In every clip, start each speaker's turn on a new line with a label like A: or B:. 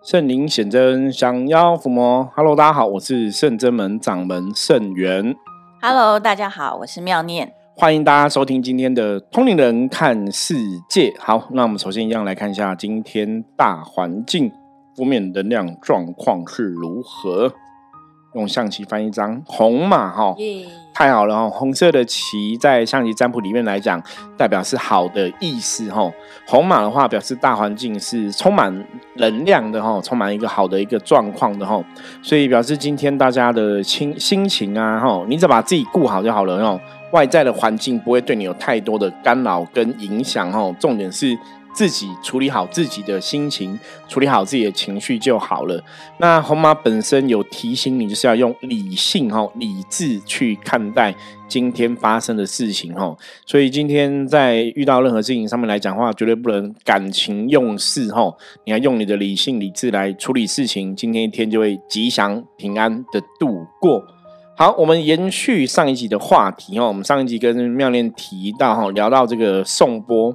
A: 圣灵显真，降妖伏魔。Hello，大家好，我是圣真门掌门圣元。
B: Hello，大家好，我是妙念。
A: 欢迎大家收听今天的《通灵人看世界》。好，那我们首先一样来看一下今天大环境负面能量状况是如何。用象棋翻一张红马哈，
B: 耶、
A: 太好了哈！红色的棋在象棋占卜里面来讲，代表是好的意思哈。红马的话，表示大环境是充满能量的哈，充满一个好的一个状况的哈。所以表示今天大家的心心情啊哈，你只要把自己顾好就好了哦。外在的环境不会对你有太多的干扰跟影响哈。重点是。自己处理好自己的心情，处理好自己的情绪就好了。那红马本身有提醒你，就是要用理性哈、理智去看待今天发生的事情哈。所以今天在遇到任何事情上面来讲话，绝对不能感情用事哈。你要用你的理性、理智来处理事情，今天一天就会吉祥平安的度过。好，我们延续上一集的话题哈。我们上一集跟妙念提到哈，聊到这个颂钵。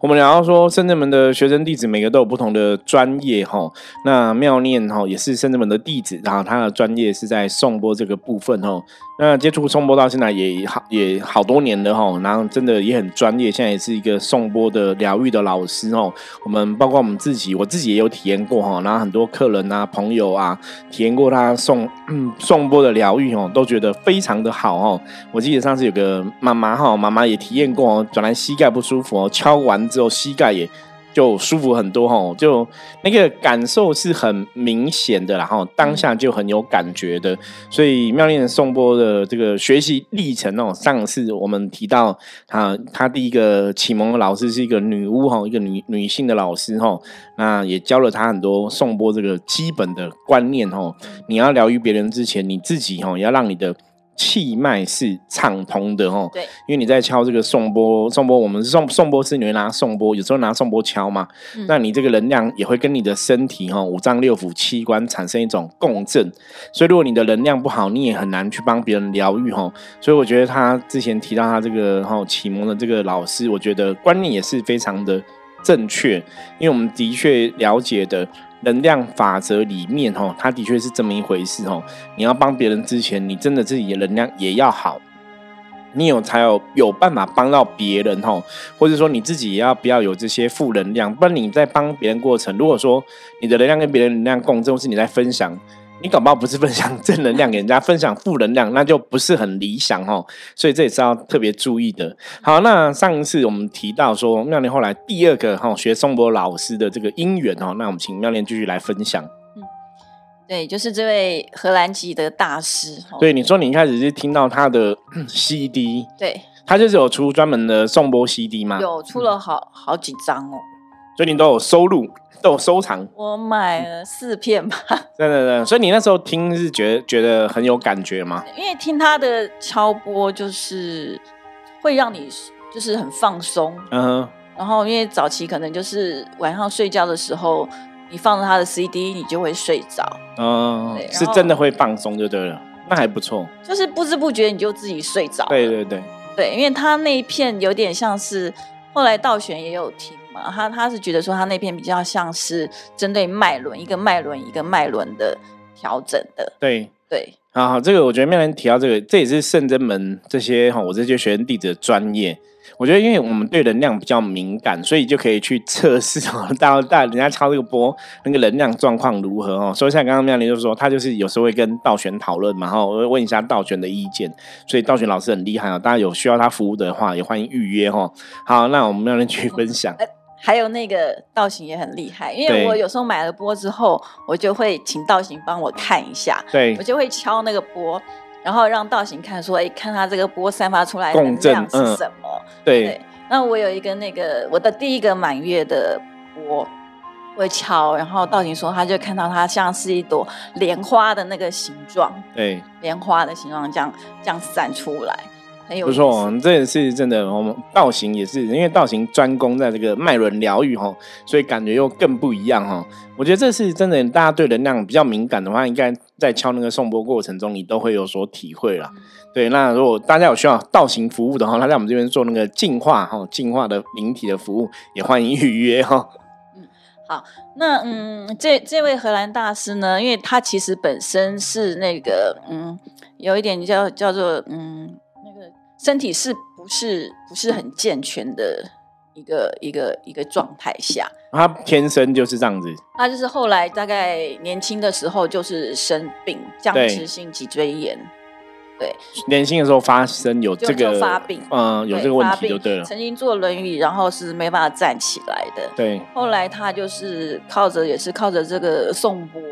A: 我们聊到说，深圳门的学生弟子每个都有不同的专业哈。那妙念哈也是深圳门的弟子，然后他的专业是在颂钵这个部分哈。那接触颂钵到现在也好也好多年了哈，然后真的也很专业，现在也是一个颂钵的疗愈的老师哦。我们包括我们自己，我自己也有体验过哈，然后很多客人啊、朋友啊体验过他颂嗯颂钵的疗愈哦，都觉得非常的好哦。我记得上次有个妈妈哈，妈妈也体验过哦，本来膝盖不舒服哦，敲完之后膝盖也就舒服很多哈，就那个感受是很明显的，然后当下就很有感觉的。所以妙念颂钵的这个学习历程哦，上次我们提到他他第一个启蒙的老师是一个女巫哈，一个女女性的老师哈，那也教了他很多颂钵这个基本的观念哈。你要疗愈别人之前，你自己哈要让你的。气脉是畅通的哦，
B: 对，
A: 因为你在敲这个颂钵，颂钵我们是颂颂钵是你会拿颂钵，有时候拿颂钵敲嘛，
B: 嗯。
A: 那你这个能量也会跟你的身体哈、五脏六腑器官产生一种共振，所以如果你的能量不好，你也很难去帮别人疗愈哈。所以我觉得他之前提到他这个哈启蒙的这个老师，我觉得观念也是非常的正确，因为我们的确了解的。能量法则里面，哦，它的确是这么一回事，哦。你要帮别人之前，你真的自己的能量也要好，你有才有有办法帮到别人，哦。或者说你自己也要不要有这些负能量，不然你在帮别人过程，如果说你的能量跟别人能量共振，或是你在分享，你搞不好不是分享 正能量给人家，分享负能量，那就不是很理想，哦。所以这也是要特别注意的。好，那上一次我们提到说妙莲后来第二个哈学颂钵老师的这个因缘哦，那我们请妙莲继续来分享。
B: 对，就是这位荷兰籍的大师。哦
A: 对，你说你一开始是听到他的 CD，
B: 对，
A: 他就是有出专门的颂钵 CD 吗？，
B: 有出了好好几张哦，
A: 所以你都有收录，都有收藏，
B: 我买了四片吧，
A: 对对对。所以你那时候听是觉得觉得很有感觉吗？
B: 因为听他的敲波就是会让你就是很放松，
A: 嗯哼，
B: 然后因为早期可能就是晚上睡觉的时候，你放着他的 CD，你就会睡着，
A: 嗯是真的会放松就对了，那还不错。
B: 就是不知不觉你就自己睡着。
A: 对对对，
B: 对，因为他那一片有点像是后来道玄也有听嘛，他他是觉得说他那篇比较像是针对脉轮一个脉轮一个脉轮的调整的，
A: 对。
B: 对
A: 好好，这个我觉得妙人提到这个，这也是圣真门这些哈，我这些学生弟子的专业。我觉得，因为我们对能量比较敏感，所以就可以去测试哦，到到人家敲这个波，那个能量状况如何哦。所以像刚刚妙莲就说，他就是有时候会跟道玄讨论嘛，然后我会问一下道玄的意见。所以道玄老师很厉害哦，大家有需要他服务的话，也欢迎预约哦。好，那我们妙莲继续分享。
B: 还有那个道行也很厉害，因为我有时候买了钵之后，我就会请道行帮我看一下，
A: 对
B: 我，就会敲那个钵。然后让道行看说，哎，看他这个波散发出来的能量是
A: 嗯
B: 什么？
A: 对
B: 对，那我有一个那个我的第一个满月的钵，会敲，然后道行说他就看到它像是一朵莲花的那个形状，
A: 对，
B: 莲花的形状这样这样散出来，很有
A: 不错哦，这也是真的。我们道行也是，因为道行专攻在这个脉轮疗愈哈，所以感觉又更不一样哈。我觉得这是真的，大家对能量比较敏感的话，应该在敲那个颂钵过程中，你都会有所体会啦。对，那如果大家有需要道行服务的话，他在我们这边做那个净化哈、净化的灵体的服务，也欢迎预约哈。
B: 好，那嗯，这这位荷兰大师呢，因为他其实本身是那个嗯，有一点叫叫做嗯，那个身体是不是不是很健全的一个一个一个状态下，
A: 他天生就是这样子。
B: 他就是后来大概年轻的时候就是生病，僵直性脊椎炎。对，
A: 年轻的时候发生有这个
B: 发病，
A: 嗯，有这个问题就对了。
B: 曾经坐轮椅，然后是没办法站起来的。
A: 对，
B: 后来他就是靠着，也是靠着这个颂钵，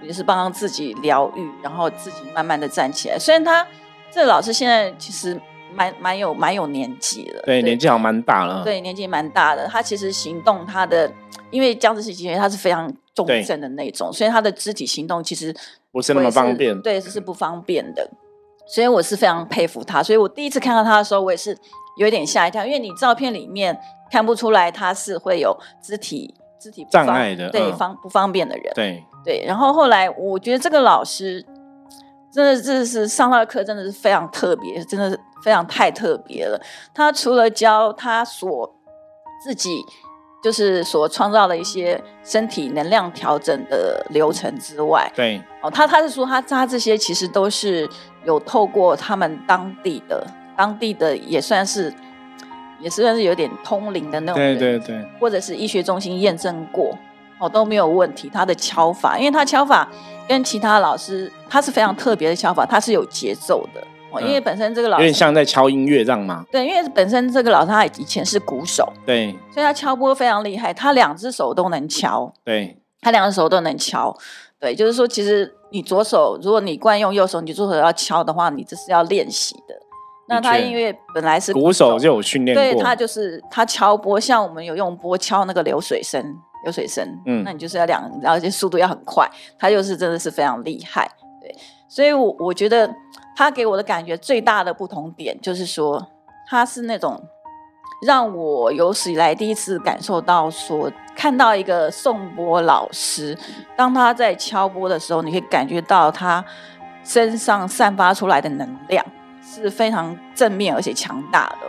B: 也是帮自己疗愈，然后自己慢慢的站起来。虽然他这个老师现在其实蛮蛮有蛮有年纪了，
A: 对，年纪好像蛮大了。
B: 对，年纪蛮大的。他其实行动，他的因为僵直性脊椎他是非常重症的那种，所以他的肢体行动其实
A: 不是那么方便，
B: 对，是不方便的。所以我是非常佩服他，所以我第一次看到他的时候，我也是有点吓一跳，因为你照片里面看不出来他是会有肢体肢体
A: 障碍的，
B: 对方不方便的人，
A: 对
B: 对。然后后来我觉得这个老师真的真的是上他的课真的是非常特别，真的是非常太特别了。他除了教他所自己。就是所创造的一些身体能量调整的流程之外，
A: 对
B: 哦，他他是说他他这些其实都是有透过他们当地的当地的也算是也算是有点通灵的那种，
A: 对对对，
B: 或者是医学中心验证过哦都没有问题。他的敲法，因为他敲法跟其他老师他是非常特别的敲法，他是有节奏的。哦因为本身这个老师
A: 有点像在敲音乐这样吗？
B: 对，因为本身这个老师他以前是鼓手，
A: 对，
B: 所以他敲钵非常厉害，他两只手都能敲，
A: 对，
B: 他两只手都能敲，对，就是说其实你左手如果你惯用右手，你左手要敲的话，你这是要练习的。那他因为本来是
A: 鼓手就有训练过，
B: 对他就是他敲钵，像我们有用钵敲那个流水声，流水声，嗯，那你就是要两，而且速度要很快，他就是真的是非常厉害，对，所以我我觉得。他给我的感觉最大的不同点就是说，他是那种让我有史以来第一次感受到说，看到一个颂钵老师，当他在敲钵的时候，你可以感觉到他身上散发出来的能量是非常正面而且强大的。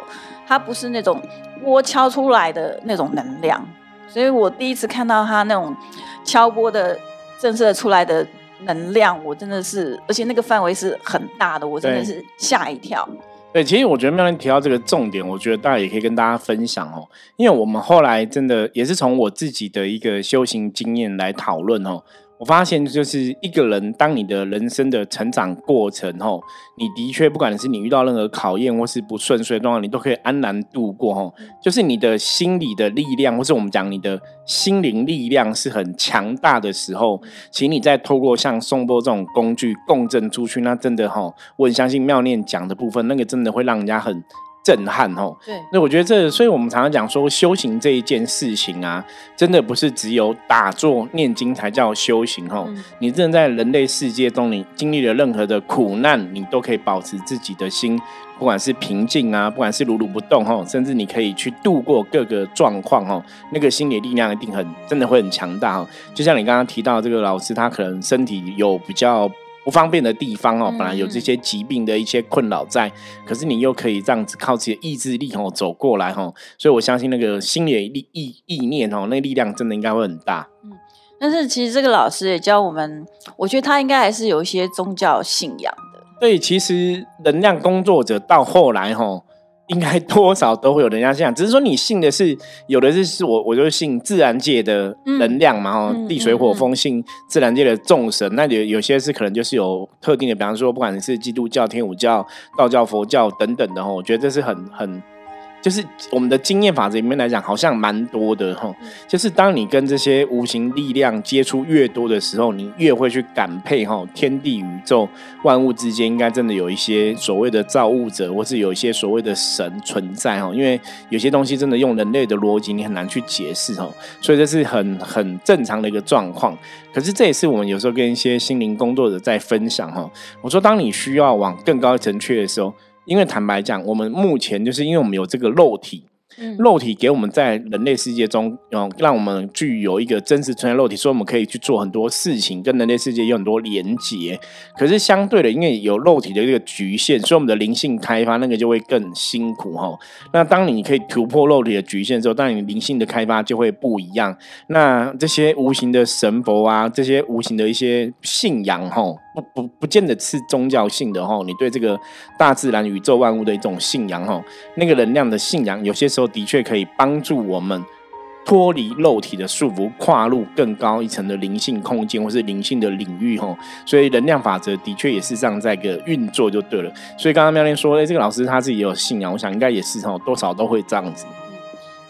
B: 他不是那种窝敲出来的那种能量，所以我第一次看到他那种敲波的震慑出来的。能量，我真的是，而且那个范围是很大的，我真的是吓一跳。
A: 对，其实我觉得妙莲提到这个重点，我觉得大家也可以跟大家分享哦，因为我们后来真的也是从我自己的一个修行经验来讨论哦。我发现，就是一个人，当你的人生的成长过程后，你的确不管是你遇到任何考验或是不顺遂的状况，你都可以安然度过。吼，就是你的心理的力量，或是我们讲你的心灵力量是很强大的时候，请你再透过像颂钵这种工具共振出去，那真的哈，我很相信妙念讲的部分，那个真的会让人家很。震撼哦。
B: 对，
A: 那我觉得这，所以我们常常讲说修行这一件事情啊，真的不是只有打坐念经才叫修行哦。你真的在人类世界中，你经历了任何的苦难，你都可以保持自己的心，不管是平静啊，不管是如如不动哦，甚至你可以去度过各个状况哦，那个心理力量一定很，真的会很强大哦。就像你刚刚提到这个老师，他可能身体有比较。不方便的地方哦，本来有这些疾病的一些困扰在，可是你又可以这样子靠自己的意志力哦走过来哦，所以我相信那个心理力意意念哦，那力量真的应该会很大。嗯，
B: 但是其实这个老师也教我们，我觉得他应该还是有一些宗教信仰的。
A: 对，其实能量工作者到后来哈。应该多少都会有人家这样，只是说你信的是有的是是我，我就信自然界的能量嘛，哦，地水火风信自然界的众神，那有有些是可能就是有特定的，比方说不管你是基督教、天主教、道教、佛教等等的哈，我觉得这是很很。就是我们的经验法则里面来讲，好像蛮多的哈。就是当你跟这些无形力量接触越多的时候，你越会去感佩哈。天地宇宙万物之间，应该真的有一些所谓的造物者，或是有一些所谓的神存在哈。因为有些东西真的用人类的逻辑，你很难去解释哈。所以这是很很正常的一个状况。可是这也是我们有时候跟一些心灵工作者在分享哈。我说，当你需要往更高一层去的时候。因为坦白讲，我们目前就是因为我们有这个肉体，肉体给我们在人类世界中，哦，让我们具有一个真实存在肉体，所以我们可以去做很多事情，跟人类世界有很多连接。可是相对的，因为有肉体的这个局限，所以我们的灵性开发那个就会更辛苦哈。那当你可以突破肉体的局限之后，当你灵性的开发就会不一样。那这些无形的神佛啊，这些无形的一些信仰哈。不不不见得是宗教性的哈，你对这个大自然、宇宙万物的一种信仰哈，那个能量的信仰，有些时候的确可以帮助我们脱离肉体的束缚，跨入更高一层的灵性空间或是灵性的领域哈。所以能量法则的确也是这样在一个运作就对了。所以刚刚妙莲说，哎，这个老师他自己也有信仰，我想应该也是哈，多少都会这样子。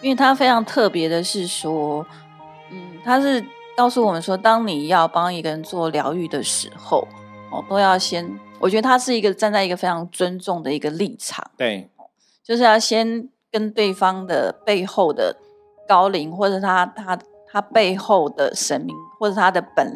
B: 因为他非常特别的是说，嗯，他是。告诉我们说，当你要帮一个人做疗愈的时候，哦，都要先，我觉得他是一个站在一个非常尊重的一个立场，
A: 对，
B: 就是要先跟对方的背后的高龄，或者他他他背后的神明，或者他的本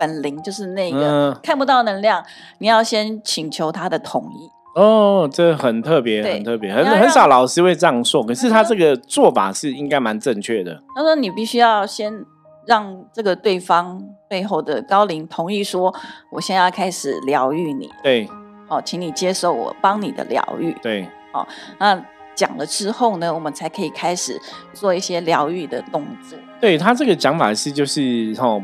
B: 本灵，就是那个看不到能量，你要先请求他的同意。
A: 哦，这很特别，很特别，很很少老师会这样说，可是他这个做法是应该蛮正确的。
B: 他说你必须要先。让这个对方背后的高龄同意说，我现在要开始疗愈你。
A: 对，
B: 哦，请你接受我帮你的疗愈。
A: 对，
B: 哦，那讲了之后呢，我们才可以开始做一些疗愈的动作。
A: 对他这个讲法是，就是哦。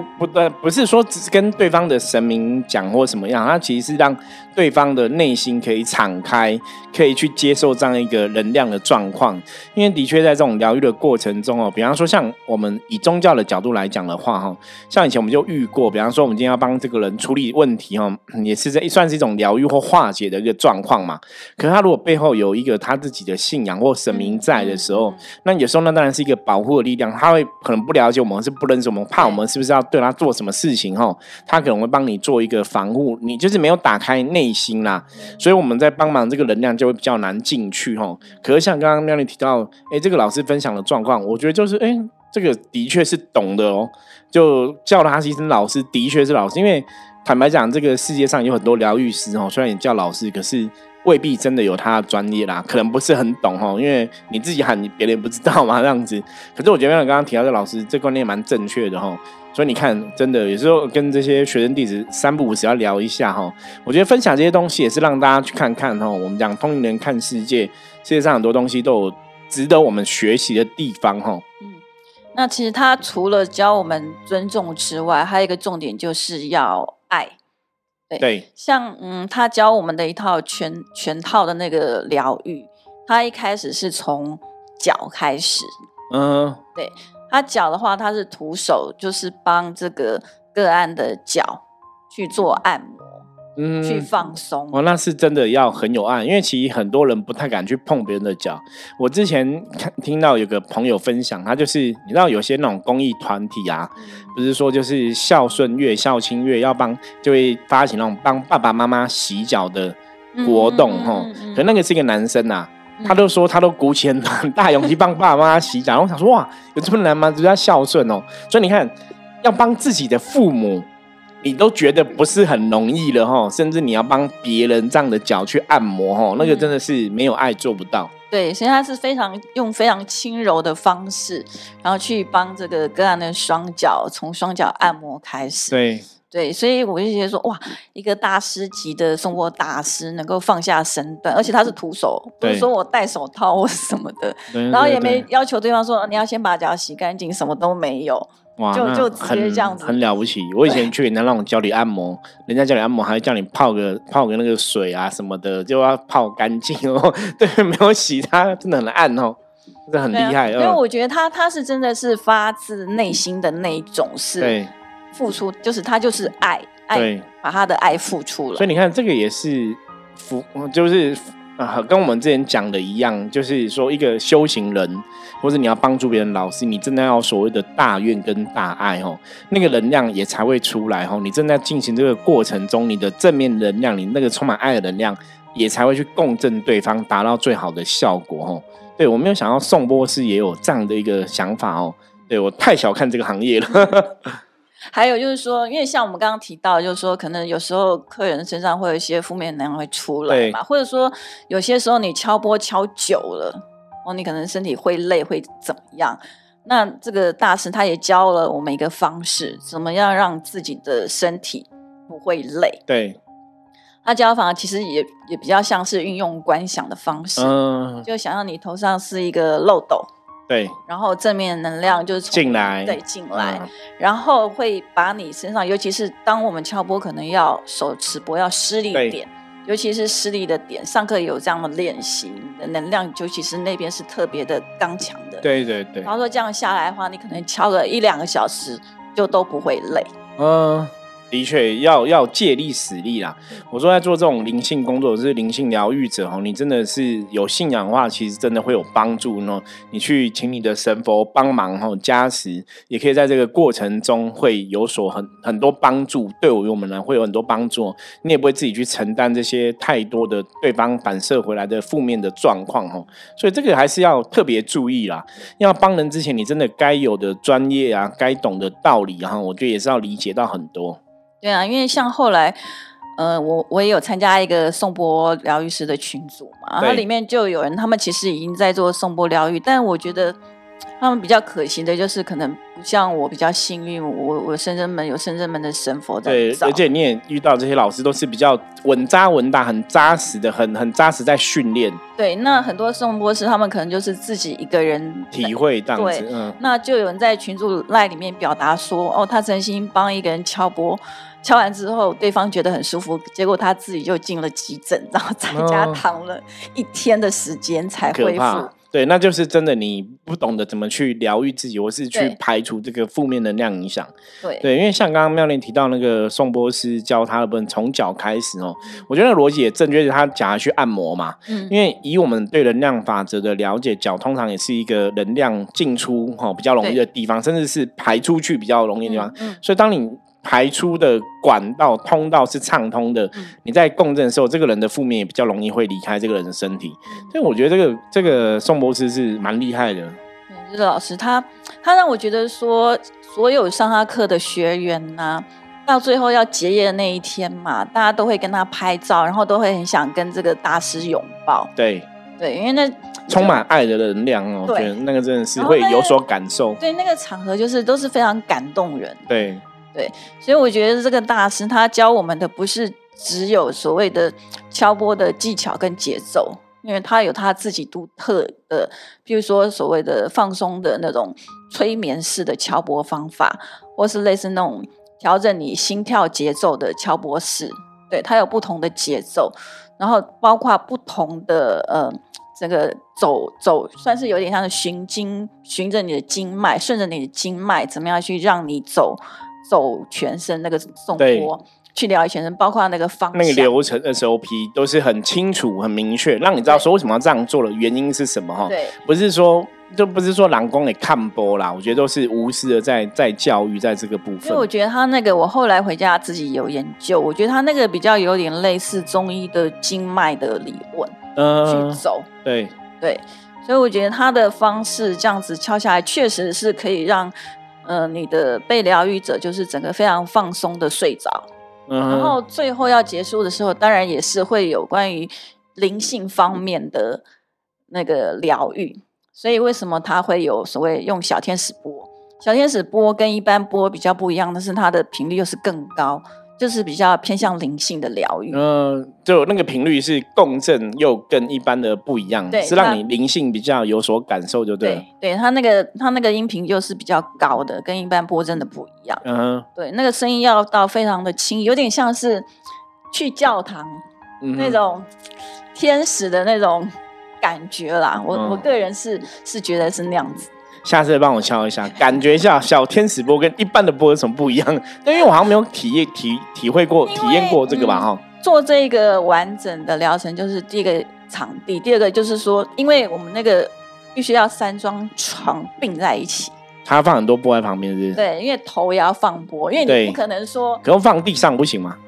A: 不不的，不是说只是跟对方的神明讲或什么样，他其实是让对方的内心可以敞开，可以去接受这样一个能量的状况。因为的确在这种疗愈的过程中哦，比方说像我们以宗教的角度来讲的话哈，像以前我们就遇过，比方说我们今天要帮这个人处理问题哈，也是在算是一种疗愈或化解的一个状况嘛。可是他如果背后有一个他自己的信仰或神明在的时候，那有时候那当然是一个保护的力量，他会可能不了解我们，是不认识我们，怕我们是不是要。对他做什么事情哈，他可能会帮你做一个防护，你就是没有打开内心啦，所以我们在帮忙这个能量就会比较难进去哈。可是像刚刚妙丽提到，哎，这个老师分享的状况，我觉得就是哎，这个的确是懂的哦，就叫他一声老师，的确是老师，因为坦白讲，这个世界上有很多疗愈师哦，虽然也叫老师，可是。未必真的有他的专业啦，可能不是很懂哈，因为你自己喊，别人不知道嘛，这样子。可是我觉得刚刚提到这老师，这观念蛮正确的哈。所以你看，真的有时候跟这些学生弟子三不五时要聊一下哈。我觉得分享这些东西也是让大家去看看哈。我们讲通灵人看世界，世界上很多东西都有值得我们学习的地方哈。嗯，
B: 那其实他除了教我们尊重之外，还有一个重点就是要爱。
A: 对，
B: 像嗯，他教我们的一套全全套的那个疗愈，他一开始是从脚开始，嗯，对他脚的话，他是徒手，就是帮这个个案的脚去做按摩。嗯，去放松
A: 哦，那是真的要很有爱，因为其实很多人不太敢去碰别人的脚。我之前看听到有个朋友分享，他就是你知道有些那种公益团体啊，不是说就是孝顺月、孝亲月要帮，就会发起那种帮爸爸妈妈洗脚的活动哈。可那个是一个男生呐，他都说他都鼓起很大勇气帮爸爸妈妈洗脚。我想说哇，有这么难吗？就要孝顺哦。所以你看，要帮自己的父母。你都觉得不是很容易了哈，甚至你要帮别人这样的脚去按摩哈，那个真的是没有爱做不到。
B: 对，所以他是非常用非常轻柔的方式，然后去帮这个个案的双脚从双脚按摩开始。
A: 对
B: 对，所以我就觉得说，哇，一个大师级的送波大师能够放下身段，而且他是徒手，不是说我戴手套或什么的，然后也没要求对方说你要先把脚洗干净，什么都没有。
A: 哇，
B: 就就直接这样子，
A: 很了不起。我以前去人家那种教你按摩，人家教你按摩，还会叫你泡个泡个那个水啊什么的，就要泡干净哦。对，没有洗，它真的很暗哦，真的很厉害。
B: 因为我觉得他他是真的是发自内心的那一种，是付出，就是他就是爱爱，把他的爱付出了。
A: 所以你看，这个也是付，就是。啊，跟我们之前讲的一样，就是说一个修行人，或者你要帮助别人，老师，你真的要所谓的大愿跟大爱哦，那个能量也才会出来哦。你正在进行这个过程中，你的正面能量，你那个充满爱的能量，也才会去共振对方，达到最好的效果哦。对我没有想到宋波斯也有这样的一个想法哦，对我太小看这个行业了。
B: 还有就是说，因为像我们刚刚提到，就是说，可能有时候客人身上会有一些负面能量会出来嘛，或者说有些时候你敲波敲久了，哦，你可能身体会累会怎么样？那这个大师他也教了我们一个方式，怎么样让自己的身体不会累？
A: 对，
B: 他教法其实也也比较像是运用观想的方式，嗯，就想象你头上是一个漏斗。
A: 对，
B: 然后正面能量就是
A: 进来，
B: 对，进来，然后会把你身上，尤其是当我们敲波，可能要手持波要施力点，尤其是施力的点，上课有这样的练习，你的能量，尤其是那边是特别的刚强的。
A: 对对对。
B: 然后说这样下来的话，你可能敲个一两个小时，就都不会累。嗯。
A: 的确要要借力使力啦。我说在做这种灵性工作，是灵性疗愈者哦，你真的是有信仰的话，其实真的会有帮助呢。你去请你的神佛帮忙哈，加持，也可以在这个过程中会有所很很多帮助。对我们呢，会有很多帮助。你也不会自己去承担这些太多的对方反射回来的负面的状况哈。所以这个还是要特别注意啦。要帮人之前，你真的该有的专业啊，该懂的道理哈，我觉得也是要理解到很多。
B: 对啊，因为像后来，呃，我我也有参加一个颂钵疗愈师的群组嘛，然后里面就有人，他们其实已经在做颂钵疗愈，但我觉得他们比较可惜的就是，可能不像我比较幸运，我我深圳门有深圳门的神佛在。
A: 对，而且你也遇到这些老师都是比较稳扎稳打、很扎实的，很很扎实在训练。
B: 对，那很多颂钵师他们可能就是自己一个人
A: 体会这样子，
B: 嗯，那就有人在群组赖里面表达说，哦，他真心帮一个人敲钵。敲完之后，对方觉得很舒服，结果他自己就进了急诊，然后在家躺了一天的时间才恢复。
A: 对，那就是真的，你不懂得怎么去疗愈自己，或是去排除这个负面能量影响。
B: 对
A: 对，因为像刚刚妙莲提到那个宋波斯教他的部分，从脚开始哦，我觉得逻辑也正确，是他讲他去按摩嘛。嗯。因为以我们对能量法则的了解，脚通常也是一个能量进出哈比较容易的地方，甚至是排出去比较容易的地方。嗯。所以当你排出的管道通道是畅通的，你在共振的时候，这个人的负面也比较容易会离开这个人的身体。所以我觉得这个这个宋博士是蛮厉害的。
B: 老师他他让我觉得说，所有上他课的学员呐，到最后要结业的那一天嘛，大家都会跟他拍照，然后都会很想跟这个大师拥抱。
A: 对
B: 对，因为那
A: 充满爱的能量哦，对，那个真的是会有所感受。
B: 对，那个场合就是都是非常感动人。
A: 对。
B: 对，所以我觉得这个大师他教我们的不是只有所谓的敲波的技巧跟节奏，因为他有他自己独特的，比如说所谓的放松的那种催眠式的敲波方法，或是类似那种调整你心跳节奏的敲波式。对，它有不同的节奏，然后包括不同的呃，这个走走算是有点像是循经，循着你的经脉，顺着你的经脉，怎么样去让你走。走全身那个送波去疗愈全身，包括那个方
A: 那个流程 SOP 都是很清楚、很明确，让你知道说为什么要这样做的原因是什么哈。
B: 对，
A: 不是说就不是说蓝光你看播啦，我觉得都是无私的在在教育在这个部分。
B: 因为我觉得他那个，我后来回家自己有研究，我觉得他那个比较有点类似中医的经脉的理论，嗯，去走。
A: 对
B: 对，所以我觉得他的方式这样子敲下来，确实是可以让。嗯，你的被疗愈者就是整个非常放松的睡着，然后最后要结束的时候，当然也是会有关于灵性方面的那个疗愈。所以为什么他会有所谓用小天使波？小天使波跟一般波比较不一样的是，它的频率又是更高。就是比较偏向灵性的疗愈，
A: 嗯，就那个频率是共振，又跟一般的不一样，是让你灵性比较有所感受，就对。
B: 对，它那个它那个音频就是比较高的，跟一般波真的不一样。嗯，对，那个声音要到非常的轻，有点像是去教堂那种天使的那种感觉啦。我我个人是是觉得是那样子。
A: 下次帮我敲一下，感觉一下小天使波跟一般的波有什么不一样？因为我好像没有体验体体会过体验过这个吧哈。
B: 做这个完整的疗程，就是第一个场地，第二个就是说，因为我们那个必须要三张床并在一起，
A: 他放很多波在旁边，是？
B: 对，因为头也要放波，因为你不可能说，
A: 可能放地上不行吗？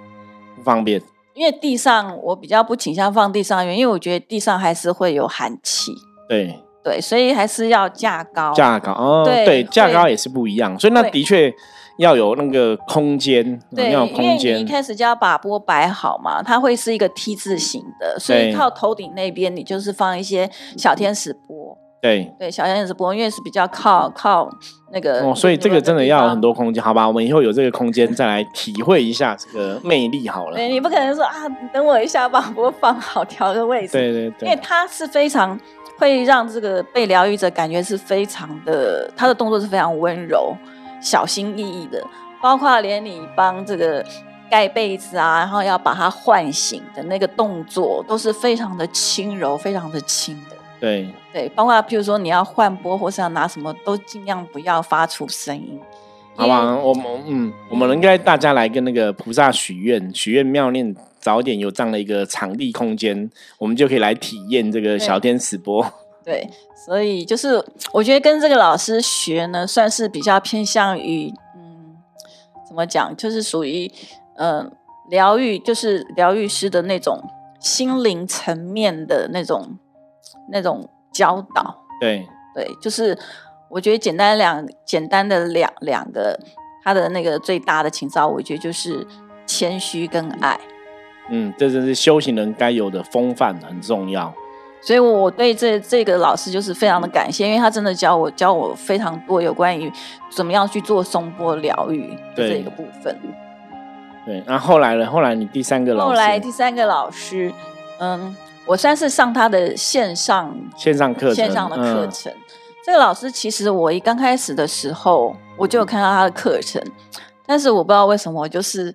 A: 不方便。
B: 因为地上我比较不倾向放地上，因为我觉得地上还是会有寒气。
A: 对。
B: 对，所以还是要架高，
A: 架高哦，对，架高也是不一样，所以那的确要有那个空间，
B: 对，
A: 要空间。
B: 一开始就要把波摆好嘛，它会是一个 T 字形的，所以靠头顶那边你就是放一些小天使波，
A: 对
B: 对，小天使波因为是比较靠靠那个
A: 哦，所以这个真的要很多空间，好吧？我们以后有这个空间再来体会一下这个魅力好了。
B: 对你不可能说啊，等我一下把波放好，调个位置。
A: 对对对，
B: 因为它是非常会让这个被疗愈者感觉是非常的，他的动作是非常温柔、小心翼翼的，包括连你帮这个盖被子啊，然后要把它唤醒的那个动作，都是非常的轻柔、非常的轻的。
A: 对
B: 对，包括譬如说你要换波或是要拿什么，都尽量不要发出声音。
A: 好吧，我们嗯，我们应该大家来跟那个菩萨许愿，许愿妙念早点有这样的一个场地空间，我们就可以来体验这个小天使波。
B: 对，所以就是我觉得跟这个老师学呢，算是比较偏向于嗯，怎么讲，就是属于嗯疗愈，就是疗愈师的那种心灵层面的那种。那种教导，
A: 对
B: 对，就是我觉得简单两简单的两两个，他的那个最大的情操，我觉得就是谦虚跟爱。
A: 嗯，这真是修行人该有的风范，很重要。
B: 所以我对这这个老师就是非常的感谢，因为他真的教我教我非常多有关于怎么样去做松波疗愈这一个部分。
A: 对，那后来呢？后来你第三个老师，
B: 后来第三个老师，嗯。我算是上他的线上
A: 线上课
B: 线上的课程。这个老师其实我一刚开始的时候，我就有看到他的课程，但是我不知道为什么，就是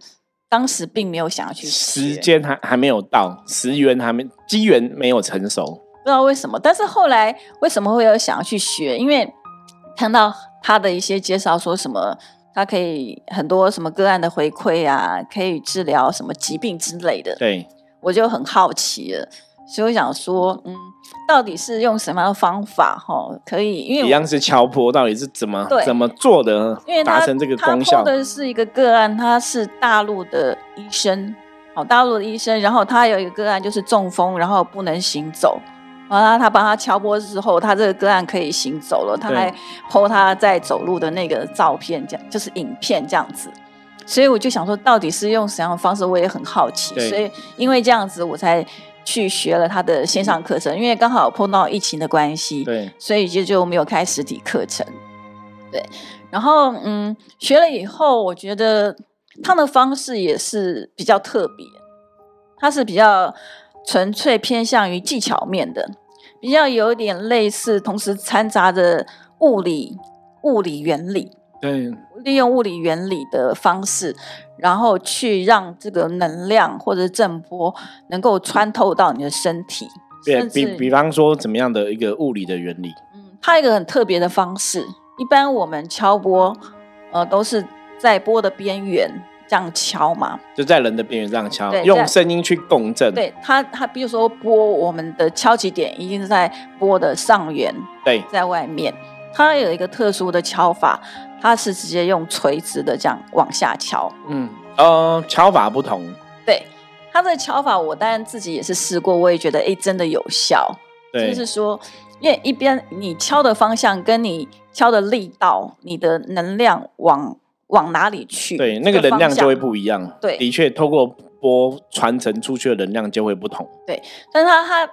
B: 当时并没有想要去
A: 时间还还没有到，时缘还没机缘没有成熟，
B: 不知道为什么。但是后来为什么会有想要去学？因为看到他的一些介绍，说什么他可以很多什么个案的回馈啊，可以治疗什么疾病之类的。
A: 对，
B: 我就很好奇了。所以我想说，嗯，到底是用什么样的方法哈，可以？因为
A: 一样是敲破，到底是怎么怎么做的？
B: 因为
A: 达成这个功效
B: 的是一个个案，他是大陆的医生，哦，大陆的医生，然后他有一个个案就是中风，然后不能行走，完了他帮他敲波之后，他这个个案可以行走了，他还剖他在走路的那个照片，这样就是影片这样子。所以我就想说，到底是用什么样的方式？我也很好奇。所以因为这样子，我才。去学了他的线上课程，因为刚好碰到疫情的关系，
A: 对，
B: 所以就就没有开实体课程。对，然后嗯，学了以后，我觉得他的方式也是比较特别，他是比较纯粹偏向于技巧面的，比较有点类似，同时掺杂着物理物理原理。
A: 对，
B: 利用物理原理的方式。然后去让这个能量或者震波能够穿透到你的身体，
A: 对比比方说怎么样的一个物理的原理？
B: 嗯，它一个很特别的方式。一般我们敲波，呃，都是在波的边缘这样敲嘛，
A: 就在人的边缘这样敲，用声音去共振。
B: 对它，它比如说波，我们的敲击点一定是在波的上缘，
A: 对，
B: 在外面。它有一个特殊的敲法。它是直接用垂直的这样往下敲，
A: 嗯，呃，敲法不同。
B: 对，它的敲法我当然自己也是试过，我也觉得哎，真的有效。
A: 对，
B: 就是说，因为一边你敲的方向跟你敲的力道，你的能量往往哪里去，
A: 对，那个能量就会不一样。
B: 对，
A: 的确，透过波传承出去的能量就会不同。
B: 对，但是它它。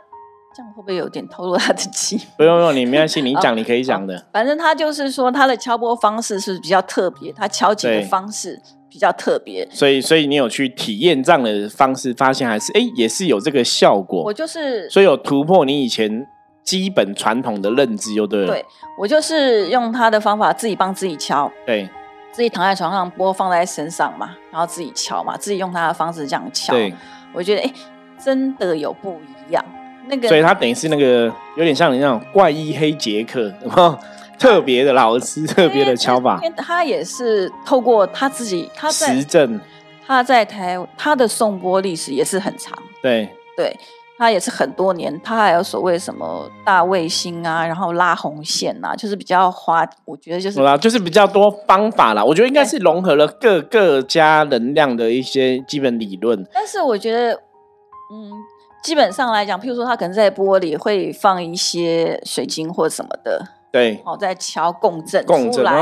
B: 这样会不会有点透露他的机？
A: 不用用，你没关系，你 讲你可以讲的。
B: 反正他就是说，他的敲波方式是比较特别，他敲击的方式比较特别。
A: 所以，所以你有去体验这样的方式，发现还是哎，也是有这个效果。
B: 我就是，
A: 所以有突破你以前基本传统的认知，就对了。
B: 对我就是用他的方法，自己帮自己敲，
A: 对，
B: 自己躺在床上，播放在身上嘛，然后自己敲嘛，自己用他的方式这样敲。
A: 对，
B: 我觉得哎，真的有不一样。那个，
A: 所以他等于是那个有点像你那种怪异黑杰克，特别的老师，特别的敲法。
B: 因为他也是透过他自己，他在
A: 实证，
B: 他在台，他的颂钵历史也是很长。
A: 对，
B: 对他也是很多年，他还有所谓什么大卫星啊，然后拉红线啊，就是比较花，我觉得就是，
A: 就是比较多方法啦。我觉得应该是融合了各各家能量的一些基本理论。
B: 但是我觉得，嗯。基本上来讲，譬如说，他可能在玻璃会放一些水晶或什么的，
A: 对，
B: 哦，在敲共振出来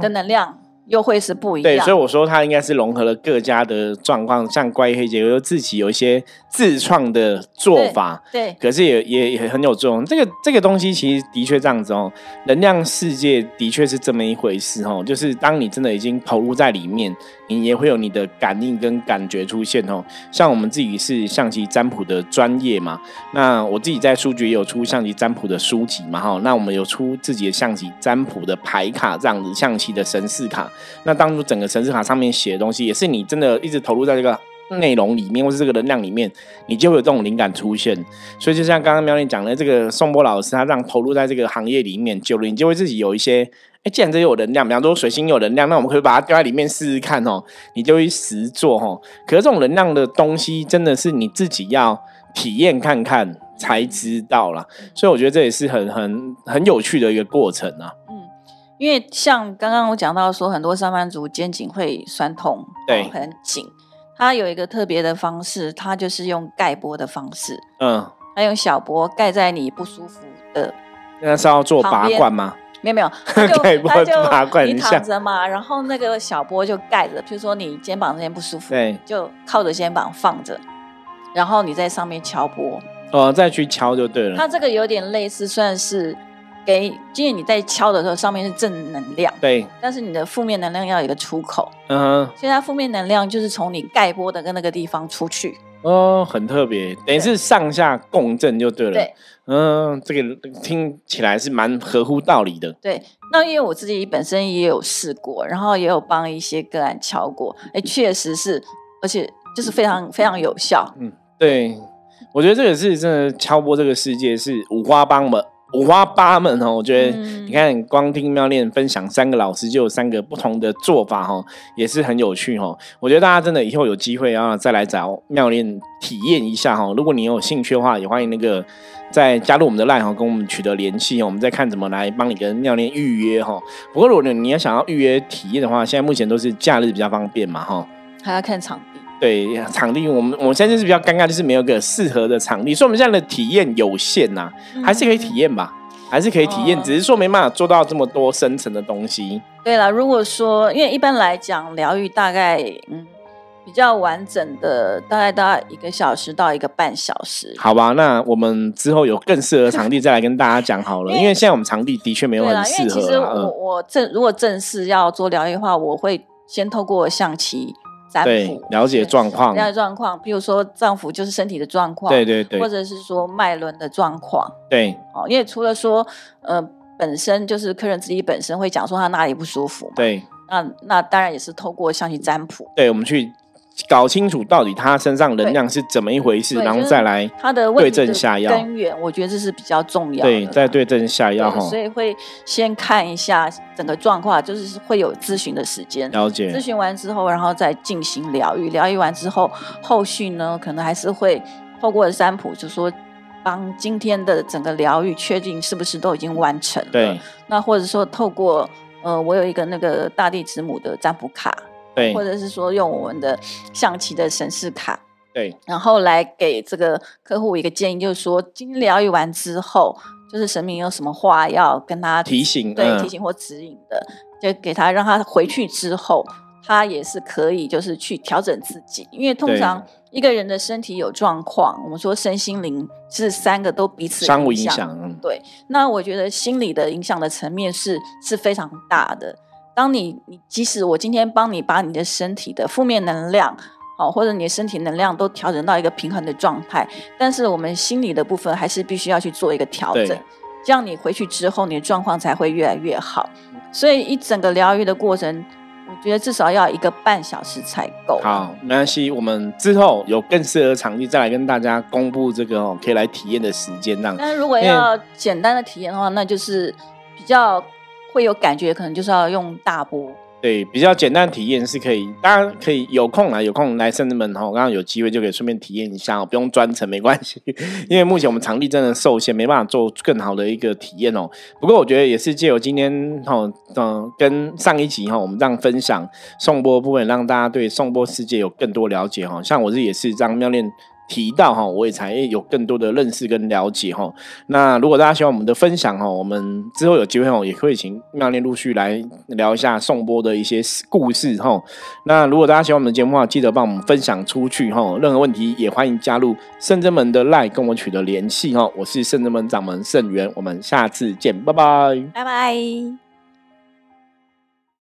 B: 的能量，又会是不一样。
A: 对，所以我说它应该是融合了各家的状况，像怪异黑姐又自己有一些自创的做法。
B: 对，
A: 可是也也也很有作用。这个这个东西其实的确这样子哦，能量世界的确是这么一回事哦。就是当你真的已经投入在里面，你也会有你的感应跟感觉出现哦。像我们自己是象棋占卜的专业嘛，那我自己在书局也有出象棋占卜的书籍嘛哈。那我们有出自己的象棋占卜的牌卡这样子，象棋的神士卡。那当初整个神士卡上面写的东西，也是你真的一直投入在这个内容里面，或是这个能量里面，你就会有这种灵感出现。所以就像刚刚苗玲讲的，这个宋波老师他让投入在这个行业里面久了，你就会自己有一些，哎，既然这有能量，比方说水星有能量，那我们可以把它丢在里面试试看哦，你就去实做哦。可是这种能量的东西，真的是你自己要体验看看才知道啦。所以我觉得这也是很很很有趣的一个过程啊。
B: 嗯因为像刚刚我讲到说，很多上班族肩颈会酸痛，
A: 对，
B: 很紧。他有一个特别的方式，他就是用盖波的方式，嗯，他用小波盖在你不舒服的。
A: 那是要做拔罐吗？
B: 没有没有，
A: 盖波拔罐，
B: 你躺着嘛，然后那个小波就盖着，比如说你肩膀这边不舒服，
A: 对，
B: 就靠着肩膀放着，然后你在上面敲波，
A: 哦，再去敲就对了。
B: 它这个有点类似，算是。给，因为你在敲的时候，上面是正能量，
A: 对，
B: 但是你的负面能量要有一个出口，嗯，所以它负面能量就是从你盖波的跟那个地方出去，
A: 哦，很特别，等于是上下共振就对了，
B: 对，
A: 嗯，这个听起来是蛮合乎道理的，
B: 对，那因为我自己本身也有试过，然后也有帮一些个案敲过，哎，确实是，而且就是非常非常有效，
A: 嗯，对，我觉得这个是真的敲波这个世界是五花帮的。五花八门哦，我觉得你看，光听妙念分享三个老师就有三个不同的做法哈，也是很有趣哈。我觉得大家真的以后有机会啊，再来找妙念体验一下哈。如果你有兴趣的话，也欢迎那个再加入我们的 line 哈，跟我们取得联系哦我们再看怎么来帮你跟妙念预约哈。不过如果你要想要预约体验的话，现在目前都是假日比较方便嘛哈。
B: 还要看场地。
A: 对场地，我们我们现在是比较尴尬，就是没有个适合的场地，所以我们现在的体验有限呐，还是可以体验吧，还是可以体验，只是说没办法做到这么多深层的东西。
B: 对了，如果说因为一般来讲疗愈大概嗯比较完整的，大概大概一个小时到一个半小时。
A: 好吧，那我们之后有更适合场地再来跟大家讲好了，因为现在我们场地的确没有很适合。
B: 其实我我正如果正式要做疗愈的话，我会先透过象棋。
A: 对，了解状况，
B: 了解状况。比如说脏腑就是身体的状况，
A: 对对对，
B: 或者是说脉轮的状况，
A: 对。
B: 哦，因为除了说，呃，本身就是客人自己本身会讲说他哪里不舒服，
A: 对。
B: 那那当然也是透过像去占卜，
A: 对，我们去。搞清楚到底他身上能量是怎么一回事，然后再来
B: 他的
A: 对症下药
B: 根源，我觉得这是比较重要的。
A: 对，再对症下药哈。
B: 所以会先看一下整个状况，就是会有咨询的时间。
A: 了解。
B: 咨询完之后，然后再进行疗愈。疗愈完之后，后续呢，可能还是会透过占卜，就说帮今天的整个疗愈确定是不是都已经完成了。
A: 对。
B: 那或者说透过呃，我有一个那个大地之母的占卜卡。
A: 对，
B: 或者是说用我们的象棋的神士卡，
A: 对，
B: 然后来给这个客户一个建议，就是说今天疗愈完之后，就是神明有什么话要跟他
A: 提醒，
B: 对，提醒或指引的，就给他让他回去之后，他也是可以就是去调整自己，因为通常一个人的身体有状况，我们说身心灵是三个都彼此
A: 相互影响，
B: 对，那我觉得心理的影响的层面是是非常大的。当你你即使我今天帮你把你的身体的负面能量，好或者你的身体能量都调整到一个平衡的状态，但是我们心理的部分还是必须要去做一个调整，这样你回去之后你的状况才会越来越好。所以一整个疗愈的过程，我觉得至少要一个半小时才够。
A: 好，没关系，我们之后有更适合场地再来跟大家公布这个哦，可以来体验的时间。那
B: 但如果要简单的体验的话，那就是比较。会有感觉，可能就是要用大波。
A: 对，比较简单体验是可以，当然可以有空啊，有空来圣子门哈，刚刚有机会就可以顺便体验一下，不用专程没关系。因为目前我们场地真的受限，没办法做更好的一个体验哦。不过我觉得也是借由今天哈，嗯，跟上一集哈，我们这样分享颂波部分，让大家对颂波世界有更多了解哈。像我这也是这样妙念。提到哈，我也才有更多的认识跟了解哈。那如果大家喜欢我们的分享哈，我们之后有机会哦，也可以请妙念陆续来聊一下宋波的一些故事哈。那如果大家喜欢我们的节目的话，记得帮我们分享出去哈。任何问题也欢迎加入圣真门的赖跟我取得联系哈。我是圣真门掌门圣元，我们下次见，拜拜，
B: 拜拜。